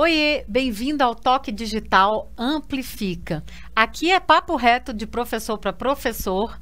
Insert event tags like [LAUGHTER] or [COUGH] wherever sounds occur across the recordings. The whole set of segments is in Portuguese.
Oiê, bem-vindo ao Toque Digital Amplifica. Aqui é papo reto de professor para professor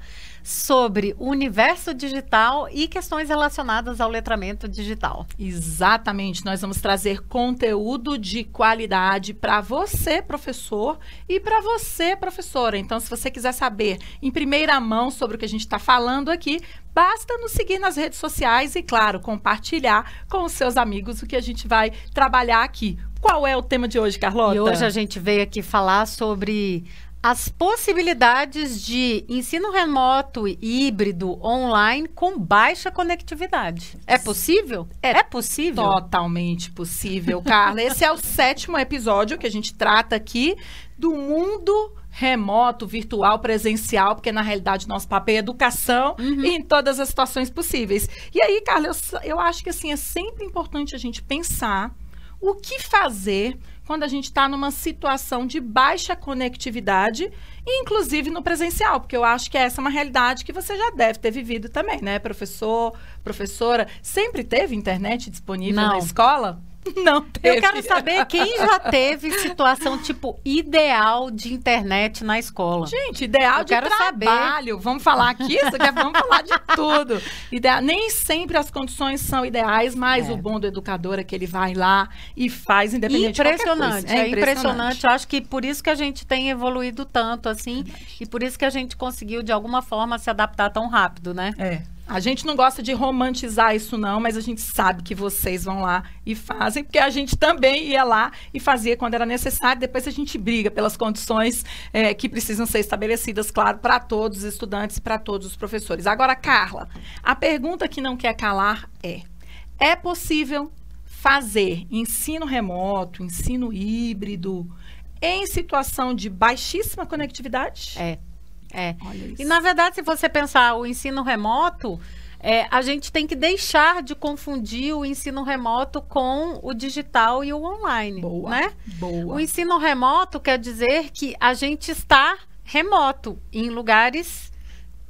sobre o universo digital e questões relacionadas ao letramento digital. Exatamente, nós vamos trazer conteúdo de qualidade para você, professor, e para você, professora. Então, se você quiser saber em primeira mão sobre o que a gente está falando aqui, basta nos seguir nas redes sociais e, claro, compartilhar com os seus amigos o que a gente vai trabalhar aqui. Qual é o tema de hoje, Carlota? E hoje a gente veio aqui falar sobre as possibilidades de ensino remoto, híbrido, online com baixa conectividade. É possível? É, é possível? Totalmente possível, Carla. Esse é o [LAUGHS] sétimo episódio que a gente trata aqui do mundo remoto, virtual, presencial, porque na realidade nosso papel é educação uhum. em todas as situações possíveis. E aí, Carla, eu, eu acho que assim é sempre importante a gente pensar o que fazer quando a gente está numa situação de baixa conectividade, inclusive no presencial, porque eu acho que essa é uma realidade que você já deve ter vivido também, né, professor, professora? Sempre teve internet disponível Não. na escola? Não teve. Eu quero saber quem já teve situação, tipo, ideal de internet na escola. Gente, ideal Eu de quero trabalho. Saber. Vamos falar aqui? Vamos falar de tudo. Ideal, nem sempre as condições são ideais, mas é. o bom do educador é que ele vai lá e faz independente impressionante, de É, é impressionante. impressionante. Eu acho que por isso que a gente tem evoluído tanto, assim, e por isso que a gente conseguiu, de alguma forma, se adaptar tão rápido, né? É. A gente não gosta de romantizar isso, não, mas a gente sabe que vocês vão lá e fazem, porque a gente também ia lá e fazia quando era necessário. Depois a gente briga pelas condições é, que precisam ser estabelecidas, claro, para todos os estudantes para todos os professores. Agora, Carla, a pergunta que não quer calar é: é possível fazer ensino remoto, ensino híbrido, em situação de baixíssima conectividade? É. É. E na verdade, se você pensar o ensino remoto, é, a gente tem que deixar de confundir o ensino remoto com o digital e o online. Boa, né? boa. O ensino remoto quer dizer que a gente está remoto em lugares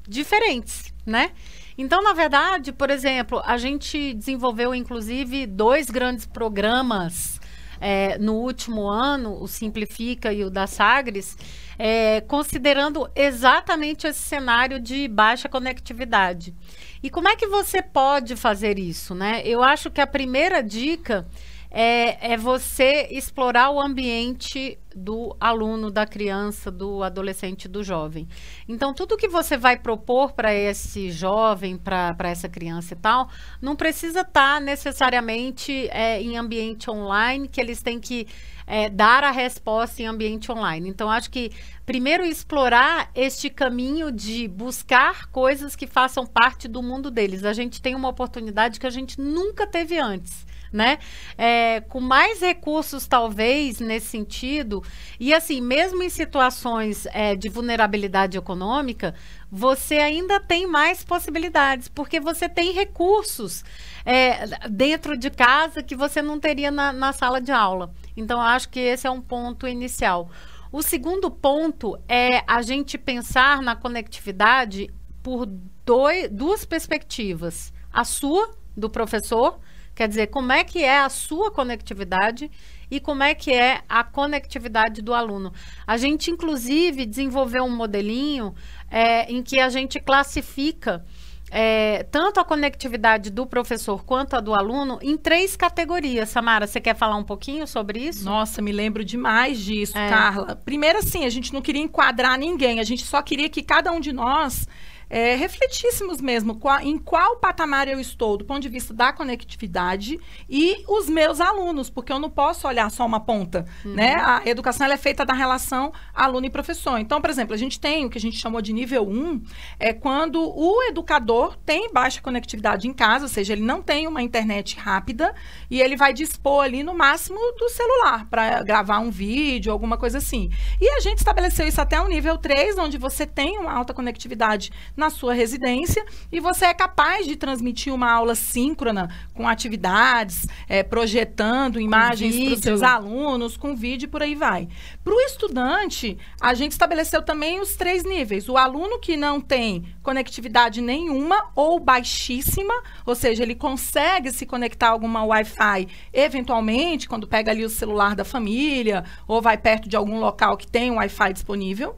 diferentes, né? Então, na verdade, por exemplo, a gente desenvolveu inclusive dois grandes programas é, no último ano, o Simplifica e o da Sagres, é, considerando exatamente esse cenário de baixa conectividade. E como é que você pode fazer isso, né? Eu acho que a primeira dica é, é, você explorar o ambiente do aluno, da criança, do adolescente, do jovem. Então, tudo que você vai propor para esse jovem, para essa criança e tal, não precisa estar tá necessariamente é, em ambiente online, que eles têm que é, dar a resposta em ambiente online. Então, acho que primeiro explorar este caminho de buscar coisas que façam parte do mundo deles. A gente tem uma oportunidade que a gente nunca teve antes né? É, com mais recursos, talvez, nesse sentido, e assim, mesmo em situações é, de vulnerabilidade econômica, você ainda tem mais possibilidades, porque você tem recursos é, dentro de casa que você não teria na, na sala de aula. Então, acho que esse é um ponto inicial. O segundo ponto é a gente pensar na conectividade por dois, duas perspectivas. A sua, do professor, Quer dizer, como é que é a sua conectividade e como é que é a conectividade do aluno. A gente, inclusive, desenvolveu um modelinho é, em que a gente classifica é, tanto a conectividade do professor quanto a do aluno em três categorias. Samara, você quer falar um pouquinho sobre isso? Nossa, me lembro demais disso, é. Carla. Primeiro, assim, a gente não queria enquadrar ninguém, a gente só queria que cada um de nós é, refletíssemos mesmo qual, em qual patamar eu estou do ponto de vista da conectividade e os meus alunos, porque eu não posso olhar só uma ponta, uhum. né? A educação é feita da relação aluno e professor. Então, por exemplo, a gente tem o que a gente chamou de nível 1, é quando o educador tem baixa conectividade em casa, ou seja, ele não tem uma internet rápida e ele vai dispor ali no máximo do celular para gravar um vídeo, alguma coisa assim. E a gente estabeleceu isso até o nível 3, onde você tem uma alta conectividade na sua residência e você é capaz de transmitir uma aula síncrona com atividades, é, projetando imagens para os seus alunos, com vídeo por aí vai. Para o estudante, a gente estabeleceu também os três níveis. O aluno que não tem conectividade nenhuma ou baixíssima, ou seja, ele consegue se conectar a alguma Wi-Fi eventualmente, quando pega ali o celular da família ou vai perto de algum local que tem um Wi-Fi disponível,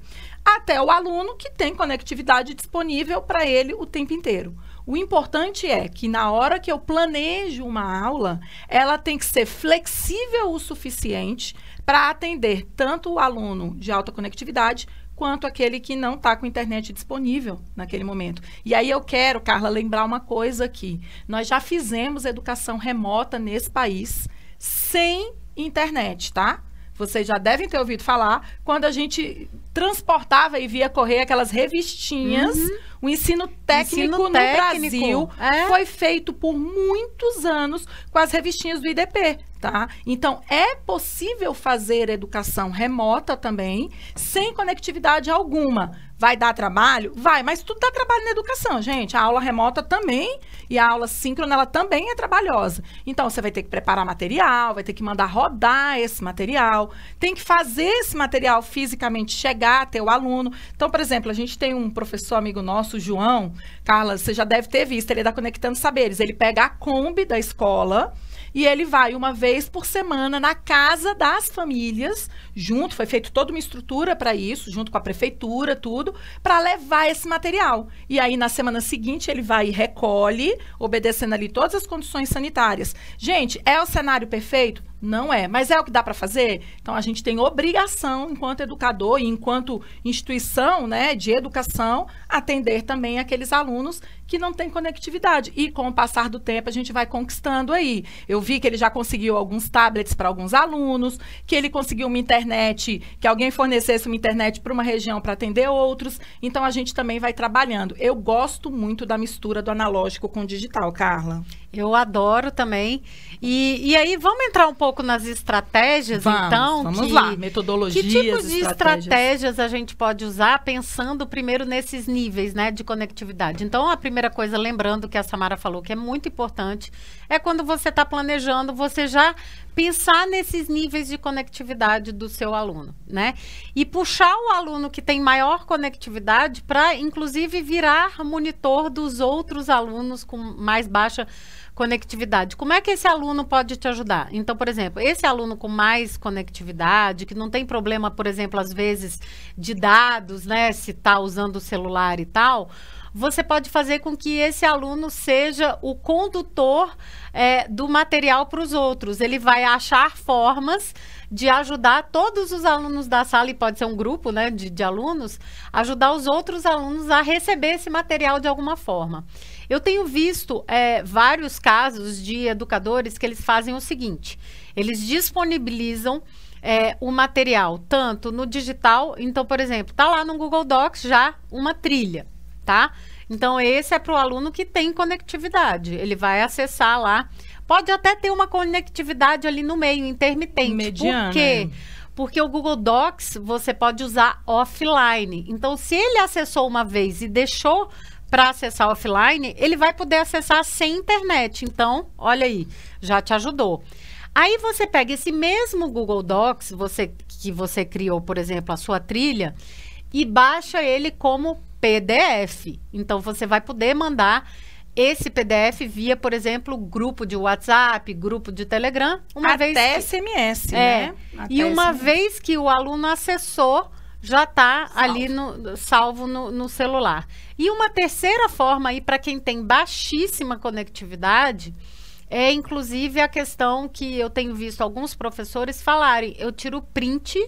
até o aluno que tem conectividade disponível para ele o tempo inteiro. O importante é que na hora que eu planejo uma aula, ela tem que ser flexível o suficiente para atender tanto o aluno de alta conectividade quanto aquele que não está com internet disponível naquele momento. E aí eu quero, Carla, lembrar uma coisa aqui. Nós já fizemos educação remota nesse país sem internet, tá? Vocês já devem ter ouvido falar quando a gente transportava e via correr aquelas revistinhas. Uhum. O ensino técnico ensino no técnico. Brasil é? foi feito por muitos anos com as revistinhas do IDP, tá? Então é possível fazer educação remota também, sem conectividade alguma. Vai dar trabalho? Vai, mas tudo dá trabalho na educação, gente. A aula remota também e a aula síncrona ela também é trabalhosa. Então você vai ter que preparar material, vai ter que mandar rodar esse material, tem que fazer esse material fisicamente chegar até o aluno. Então, por exemplo, a gente tem um professor amigo nosso, João, Carla, você já deve ter visto, ele é da Conectando Saberes. Ele pega a Kombi da escola, e ele vai uma vez por semana na casa das famílias, junto, foi feito toda uma estrutura para isso, junto com a prefeitura, tudo, para levar esse material. E aí na semana seguinte ele vai e recolhe, obedecendo ali todas as condições sanitárias. Gente, é o cenário perfeito? Não é, mas é o que dá para fazer. Então a gente tem obrigação, enquanto educador e enquanto instituição, né, de educação, atender também aqueles alunos que não têm conectividade. E com o passar do tempo a gente vai conquistando aí. Eu vi que ele já conseguiu alguns tablets para alguns alunos, que ele conseguiu uma internet, que alguém fornecesse uma internet para uma região para atender outros. Então a gente também vai trabalhando. Eu gosto muito da mistura do analógico com o digital, Carla. Eu adoro também. E, e aí, vamos entrar um pouco nas estratégias, vamos, então? Vamos que, lá, metodologias. Que tipo de estratégias. estratégias a gente pode usar pensando primeiro nesses níveis né, de conectividade? Então, a primeira coisa, lembrando que a Samara falou que é muito importante, é quando você está planejando, você já pensar nesses níveis de conectividade do seu aluno, né? E puxar o aluno que tem maior conectividade para, inclusive, virar monitor dos outros alunos com mais baixa conectividade. Como é que esse aluno pode te ajudar? Então, por exemplo, esse aluno com mais conectividade, que não tem problema, por exemplo, às vezes, de dados, né? Se está usando o celular e tal você pode fazer com que esse aluno seja o condutor é, do material para os outros. Ele vai achar formas de ajudar todos os alunos da sala, e pode ser um grupo né, de, de alunos, ajudar os outros alunos a receber esse material de alguma forma. Eu tenho visto é, vários casos de educadores que eles fazem o seguinte: eles disponibilizam é, o material tanto no digital, então, por exemplo, está lá no Google Docs já uma trilha tá? Então, esse é para o aluno que tem conectividade. Ele vai acessar lá. Pode até ter uma conectividade ali no meio, intermitente. Mediana. Por quê? Porque o Google Docs você pode usar offline. Então, se ele acessou uma vez e deixou para acessar offline, ele vai poder acessar sem internet. Então, olha aí, já te ajudou. Aí você pega esse mesmo Google Docs, você que você criou, por exemplo, a sua trilha, e baixa ele como PDF. Então você vai poder mandar esse PDF via, por exemplo, grupo de WhatsApp, grupo de Telegram, uma Até vez SMS, é, né? Até e uma SMS. vez que o aluno acessou, já está ali no, salvo no, no, celular. E uma terceira forma aí para quem tem baixíssima conectividade é inclusive a questão que eu tenho visto alguns professores falarem, eu tiro print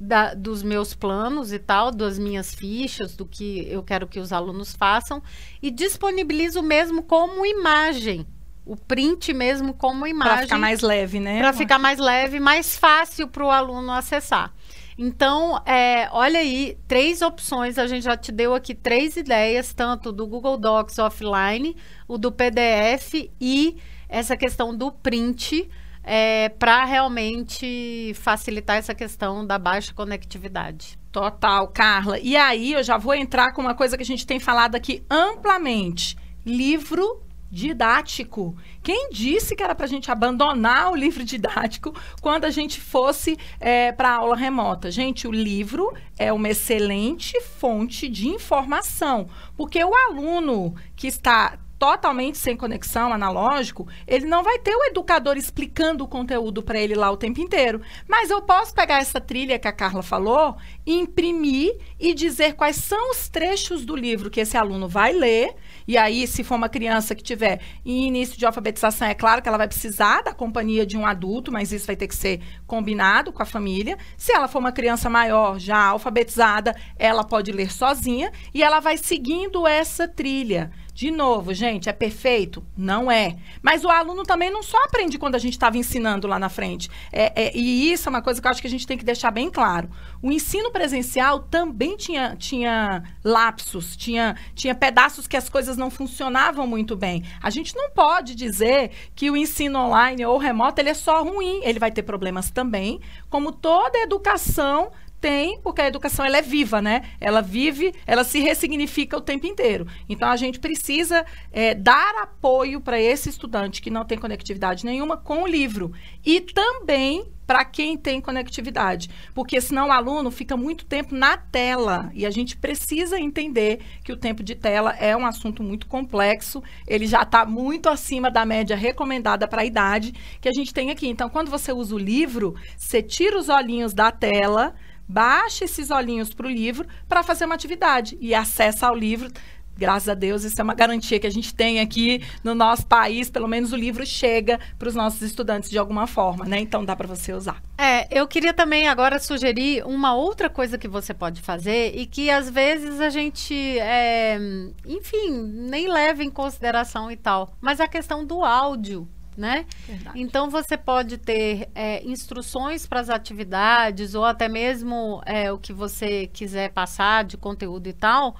da, dos meus planos e tal, das minhas fichas, do que eu quero que os alunos façam, e disponibilizo mesmo como imagem. O print mesmo como imagem. Para ficar mais leve, né? Para ficar mais leve, mais fácil para o aluno acessar. Então, é, olha aí, três opções. A gente já te deu aqui três ideias, tanto do Google Docs offline, o do PDF e essa questão do print é, para realmente facilitar essa questão da baixa conectividade. Total, Carla. E aí eu já vou entrar com uma coisa que a gente tem falado aqui amplamente: livro didático. Quem disse que era para a gente abandonar o livro didático quando a gente fosse é, para aula remota? Gente, o livro é uma excelente fonte de informação, porque o aluno que está totalmente sem conexão analógico, ele não vai ter o educador explicando o conteúdo para ele lá o tempo inteiro. Mas eu posso pegar essa trilha que a Carla falou, imprimir e dizer quais são os trechos do livro que esse aluno vai ler. E aí, se for uma criança que tiver início de alfabetização, é claro que ela vai precisar da companhia de um adulto, mas isso vai ter que ser combinado com a família. Se ela for uma criança maior, já alfabetizada, ela pode ler sozinha e ela vai seguindo essa trilha. De novo, gente, é perfeito? Não é. Mas o aluno também não só aprende quando a gente estava ensinando lá na frente. É, é, e isso é uma coisa que eu acho que a gente tem que deixar bem claro. O ensino presencial também tinha, tinha lapsos, tinha, tinha pedaços que as coisas não funcionavam muito bem. A gente não pode dizer que o ensino online ou remoto ele é só ruim. Ele vai ter problemas também, como toda educação tem, porque a educação ela é viva, né? Ela vive, ela se ressignifica o tempo inteiro. Então a gente precisa é, dar apoio para esse estudante que não tem conectividade nenhuma com o livro. E também para quem tem conectividade, porque senão o aluno fica muito tempo na tela e a gente precisa entender que o tempo de tela é um assunto muito complexo, ele já está muito acima da média recomendada para a idade que a gente tem aqui. Então, quando você usa o livro, você tira os olhinhos da tela, baixa esses olhinhos para o livro para fazer uma atividade e acessa ao livro. Graças a Deus, isso é uma garantia que a gente tem aqui no nosso país. Pelo menos o livro chega para os nossos estudantes de alguma forma, né? Então dá para você usar. É, eu queria também agora sugerir uma outra coisa que você pode fazer e que às vezes a gente, é, enfim, nem leva em consideração e tal. Mas a questão do áudio né? Verdade. Então você pode ter é, instruções para as atividades ou até mesmo é, o que você quiser passar de conteúdo e tal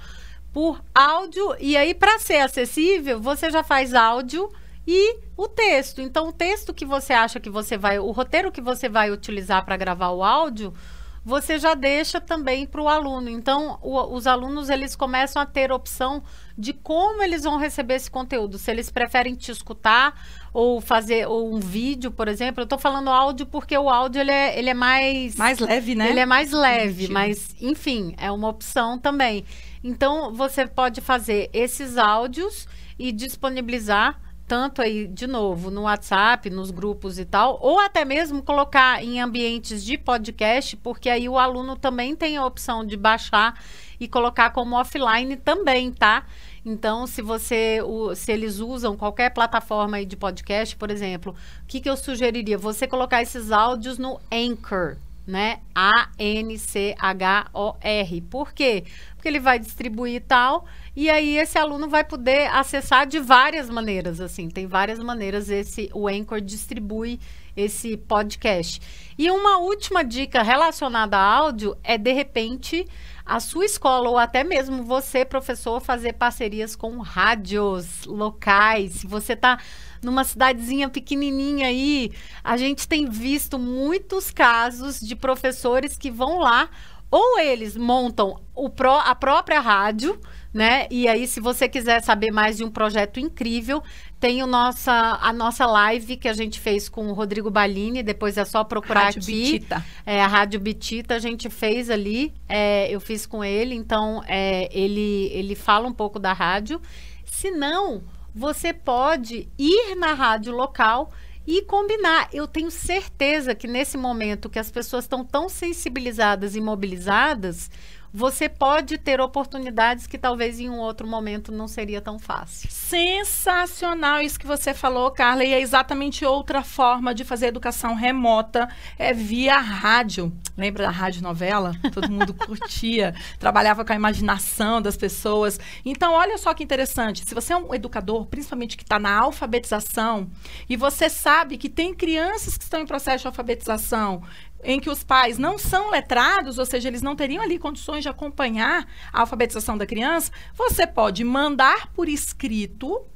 por áudio e aí para ser acessível você já faz áudio e o texto. Então o texto que você acha que você vai, o roteiro que você vai utilizar para gravar o áudio você já deixa também para o aluno. Então, o, os alunos eles começam a ter opção de como eles vão receber esse conteúdo. Se eles preferem te escutar ou fazer ou um vídeo, por exemplo. Eu estou falando áudio porque o áudio ele é, ele é mais mais leve, né? Ele é mais leve, mas enfim é uma opção também. Então, você pode fazer esses áudios e disponibilizar tanto aí, de novo, no WhatsApp, nos grupos e tal, ou até mesmo colocar em ambientes de podcast, porque aí o aluno também tem a opção de baixar e colocar como offline também, tá? Então, se você, o, se eles usam qualquer plataforma de podcast, por exemplo, o que, que eu sugeriria? Você colocar esses áudios no Anchor, né? A-N-C-H-O-R. Por quê? Porque ele vai distribuir tal, e aí esse aluno vai poder acessar de várias maneiras, assim, tem várias maneiras esse o Anchor distribui esse podcast. E uma última dica relacionada a áudio é de repente a sua escola ou até mesmo você, professor, fazer parcerias com rádios locais. Se você está numa cidadezinha pequenininha aí, a gente tem visto muitos casos de professores que vão lá ou eles montam o pró, a própria rádio né? E aí, se você quiser saber mais de um projeto incrível, tem o nossa, a nossa live que a gente fez com o Rodrigo Balini, depois é só procurar Rádio aqui. Bitita. É, a Rádio Bitita a gente fez ali, é, eu fiz com ele, então é, ele, ele fala um pouco da rádio. Se não, você pode ir na rádio local e combinar. Eu tenho certeza que nesse momento que as pessoas estão tão sensibilizadas e mobilizadas, você pode ter oportunidades que talvez em um outro momento não seria tão fácil. Sensacional isso que você falou, Carla, e é exatamente outra forma de fazer educação remota, é via rádio. Lembra da rádio novela? Todo mundo [LAUGHS] curtia, trabalhava com a imaginação das pessoas. Então, olha só que interessante, se você é um educador, principalmente que está na alfabetização, e você sabe que tem crianças que estão em processo de alfabetização, em que os pais não são letrados, ou seja, eles não teriam ali condições de acompanhar a alfabetização da criança, você pode mandar por escrito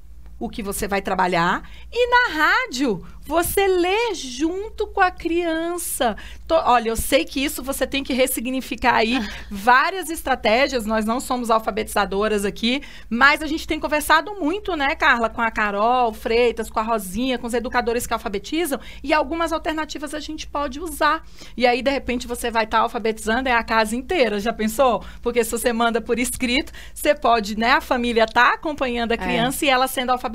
o que você vai trabalhar. E na rádio, você lê junto com a criança. Tô, olha, eu sei que isso você tem que ressignificar aí [LAUGHS] várias estratégias. Nós não somos alfabetizadoras aqui, mas a gente tem conversado muito, né, Carla, com a Carol Freitas, com a Rosinha, com os educadores que alfabetizam, e algumas alternativas a gente pode usar. E aí, de repente, você vai estar tá alfabetizando é a casa inteira, já pensou? Porque se você manda por escrito, você pode, né, a família tá acompanhando a é. criança é. e ela sendo alfabetizada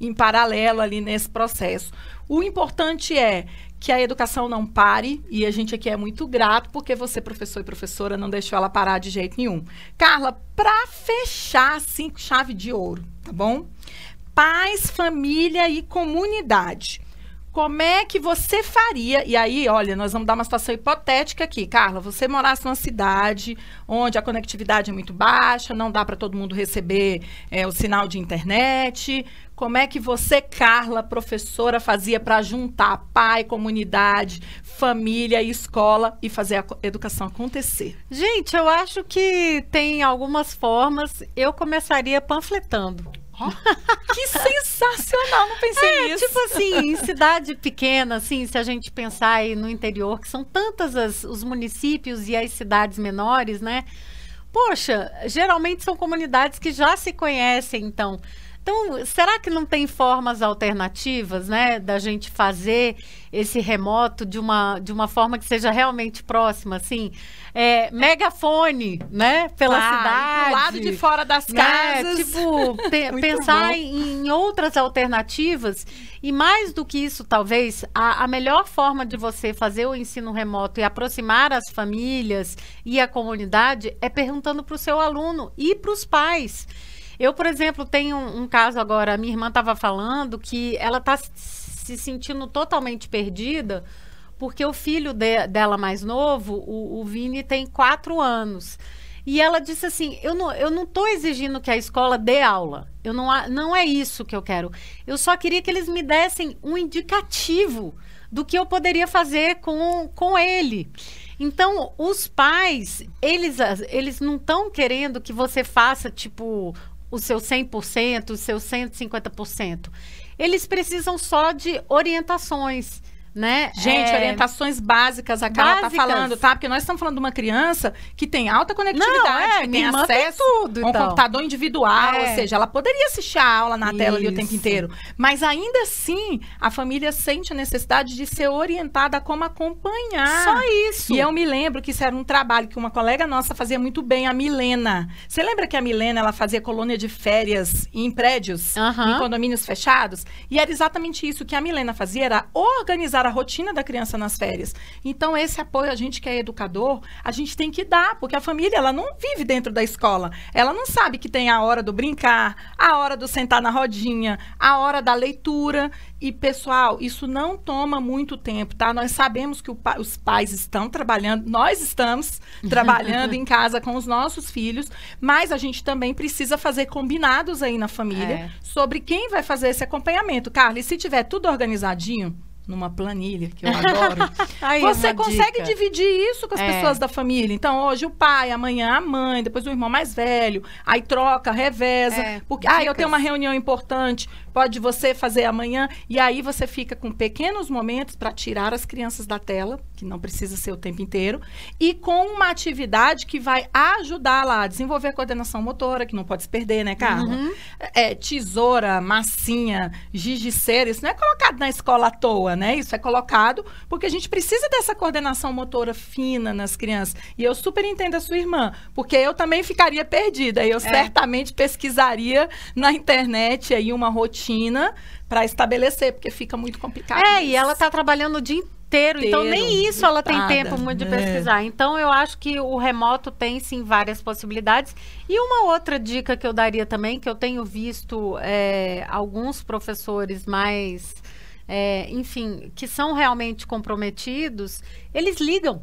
em paralelo ali nesse processo. O importante é que a educação não pare e a gente aqui é muito grato porque você, professor e professora, não deixou ela parar de jeito nenhum. Carla, para fechar assim, chave de ouro, tá bom? Paz, família e comunidade. Como é que você faria? E aí, olha, nós vamos dar uma situação hipotética aqui. Carla, você morasse numa cidade onde a conectividade é muito baixa, não dá para todo mundo receber é, o sinal de internet. Como é que você, Carla, professora, fazia para juntar pai, comunidade, família e escola e fazer a educação acontecer? Gente, eu acho que tem algumas formas. Eu começaria panfletando. Que sensacional, não pensei é, nisso. Tipo assim, em cidade pequena, assim, se a gente pensar aí no interior, que são tantas as, os municípios e as cidades menores, né? Poxa, geralmente são comunidades que já se conhecem, então. Então, será que não tem formas alternativas, né, da gente fazer esse remoto de uma, de uma forma que seja realmente próxima, assim? É, megafone, né, pela ah, cidade. Do lado de fora das né? casas. Tipo, pe [LAUGHS] pensar em, em, outras alternativas. E mais do que isso, talvez, a, a melhor forma de você fazer o ensino remoto e aproximar as famílias e a comunidade é perguntando para o seu aluno e para os pais. Eu, por exemplo, tenho um, caso agora, a minha irmã estava falando que ela está se sentindo totalmente perdida porque o filho de, dela mais novo, o, o Vini, tem quatro anos. E ela disse assim: eu não, eu não estou exigindo que a escola dê aula. Eu não, não é isso que eu quero. Eu só queria que eles me dessem um indicativo do que eu poderia fazer com, com ele. Então, os pais, eles, eles não estão querendo que você faça, tipo, o seu 100%, o seu 150%. Eles precisam só de orientações né? Gente, é... orientações básicas a Carla tá falando, tá? Porque nós estamos falando de uma criança que tem alta conectividade, Não, é, que tem acesso tem a um então. computador individual, é. ou seja, ela poderia assistir a aula na Isso. tela ali o tempo inteiro. Mas ainda assim, a família sente a necessidade de ser orientada a como acompanhar. Só isso. E eu me lembro que isso era um trabalho que uma colega nossa fazia muito bem, a Milena. Você lembra que a Milena, ela fazia colônia de férias em prédios, em condomínios fechados? E era exatamente isso que a Milena fazia, era organizar a rotina da criança nas férias. Então, esse apoio, a gente que é educador, a gente tem que dar, porque a família, ela não vive dentro da escola. Ela não sabe que tem a hora do brincar, a hora do sentar na rodinha, a hora da leitura. E, pessoal, isso não toma muito tempo, tá? Nós sabemos que pa os pais estão trabalhando, nós estamos [LAUGHS] trabalhando em casa com os nossos filhos, mas a gente também precisa fazer combinados aí na família é. sobre quem vai fazer esse acompanhamento. Carla, e se tiver tudo organizadinho, numa planilha, que eu [LAUGHS] adoro. Aí, você consegue dica. dividir isso com as é. pessoas da família. Então, hoje o pai, amanhã a mãe, depois o irmão mais velho, aí troca, reveza. É, porque, ah, eu tenho uma reunião importante, pode você fazer amanhã. E aí você fica com pequenos momentos para tirar as crianças da tela, que não precisa ser o tempo inteiro, e com uma atividade que vai ajudar lá a desenvolver a coordenação motora, que não pode se perder, né, Carla? Uhum. É, tesoura, massinha, gigiceira, isso não é colocado na escola à toa né? Isso é colocado porque a gente precisa dessa coordenação motora fina nas crianças. E eu super entendo a sua irmã, porque eu também ficaria perdida. Eu é. certamente pesquisaria na internet aí uma rotina para estabelecer, porque fica muito complicado. É, isso. e ela está trabalhando o dia inteiro, então nem isso ela tem tempo muito de é. pesquisar. É. Então eu acho que o remoto tem sim várias possibilidades. E uma outra dica que eu daria também, que eu tenho visto é, alguns professores mais é, enfim, que são realmente comprometidos, eles ligam.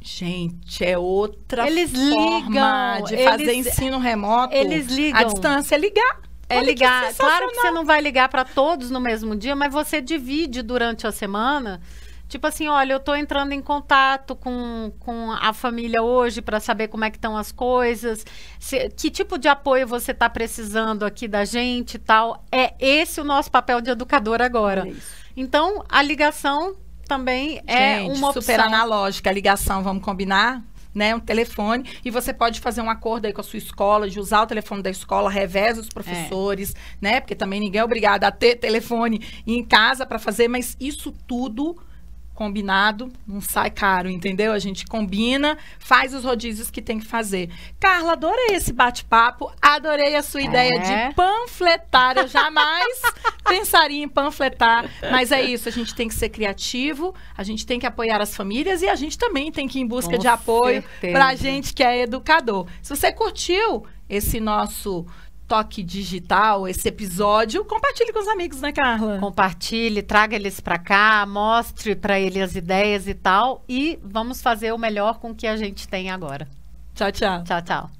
Gente, é outra eles forma ligam, de fazer eles, ensino remoto. Eles ligam. A distância é ligar. É Olha ligar. Que claro que você não vai ligar para todos no mesmo dia, mas você divide durante a semana Tipo assim, olha, eu estou entrando em contato com, com a família hoje para saber como é que estão as coisas, se, que tipo de apoio você está precisando aqui da gente e tal. É esse o nosso papel de educador agora. É então, a ligação também é gente, uma opção. super analógica. A ligação, vamos combinar? né, um telefone, e você pode fazer um acordo aí com a sua escola, de usar o telefone da escola, revés os professores, é. né, porque também ninguém é obrigado a ter telefone em casa para fazer, mas isso tudo combinado, não sai caro, entendeu? A gente combina, faz os rodízios que tem que fazer. Carla, adorei esse bate-papo, adorei a sua é. ideia de panfletar. Eu jamais [LAUGHS] pensaria em panfletar, mas é isso, a gente tem que ser criativo, a gente tem que apoiar as famílias e a gente também tem que ir em busca Com de apoio para a gente que é educador. Se você curtiu esse nosso toque digital, esse episódio, compartilhe com os amigos, né, Carla? Compartilhe, traga eles para cá, mostre para eles as ideias e tal, e vamos fazer o melhor com o que a gente tem agora. Tchau, tchau. Tchau, tchau.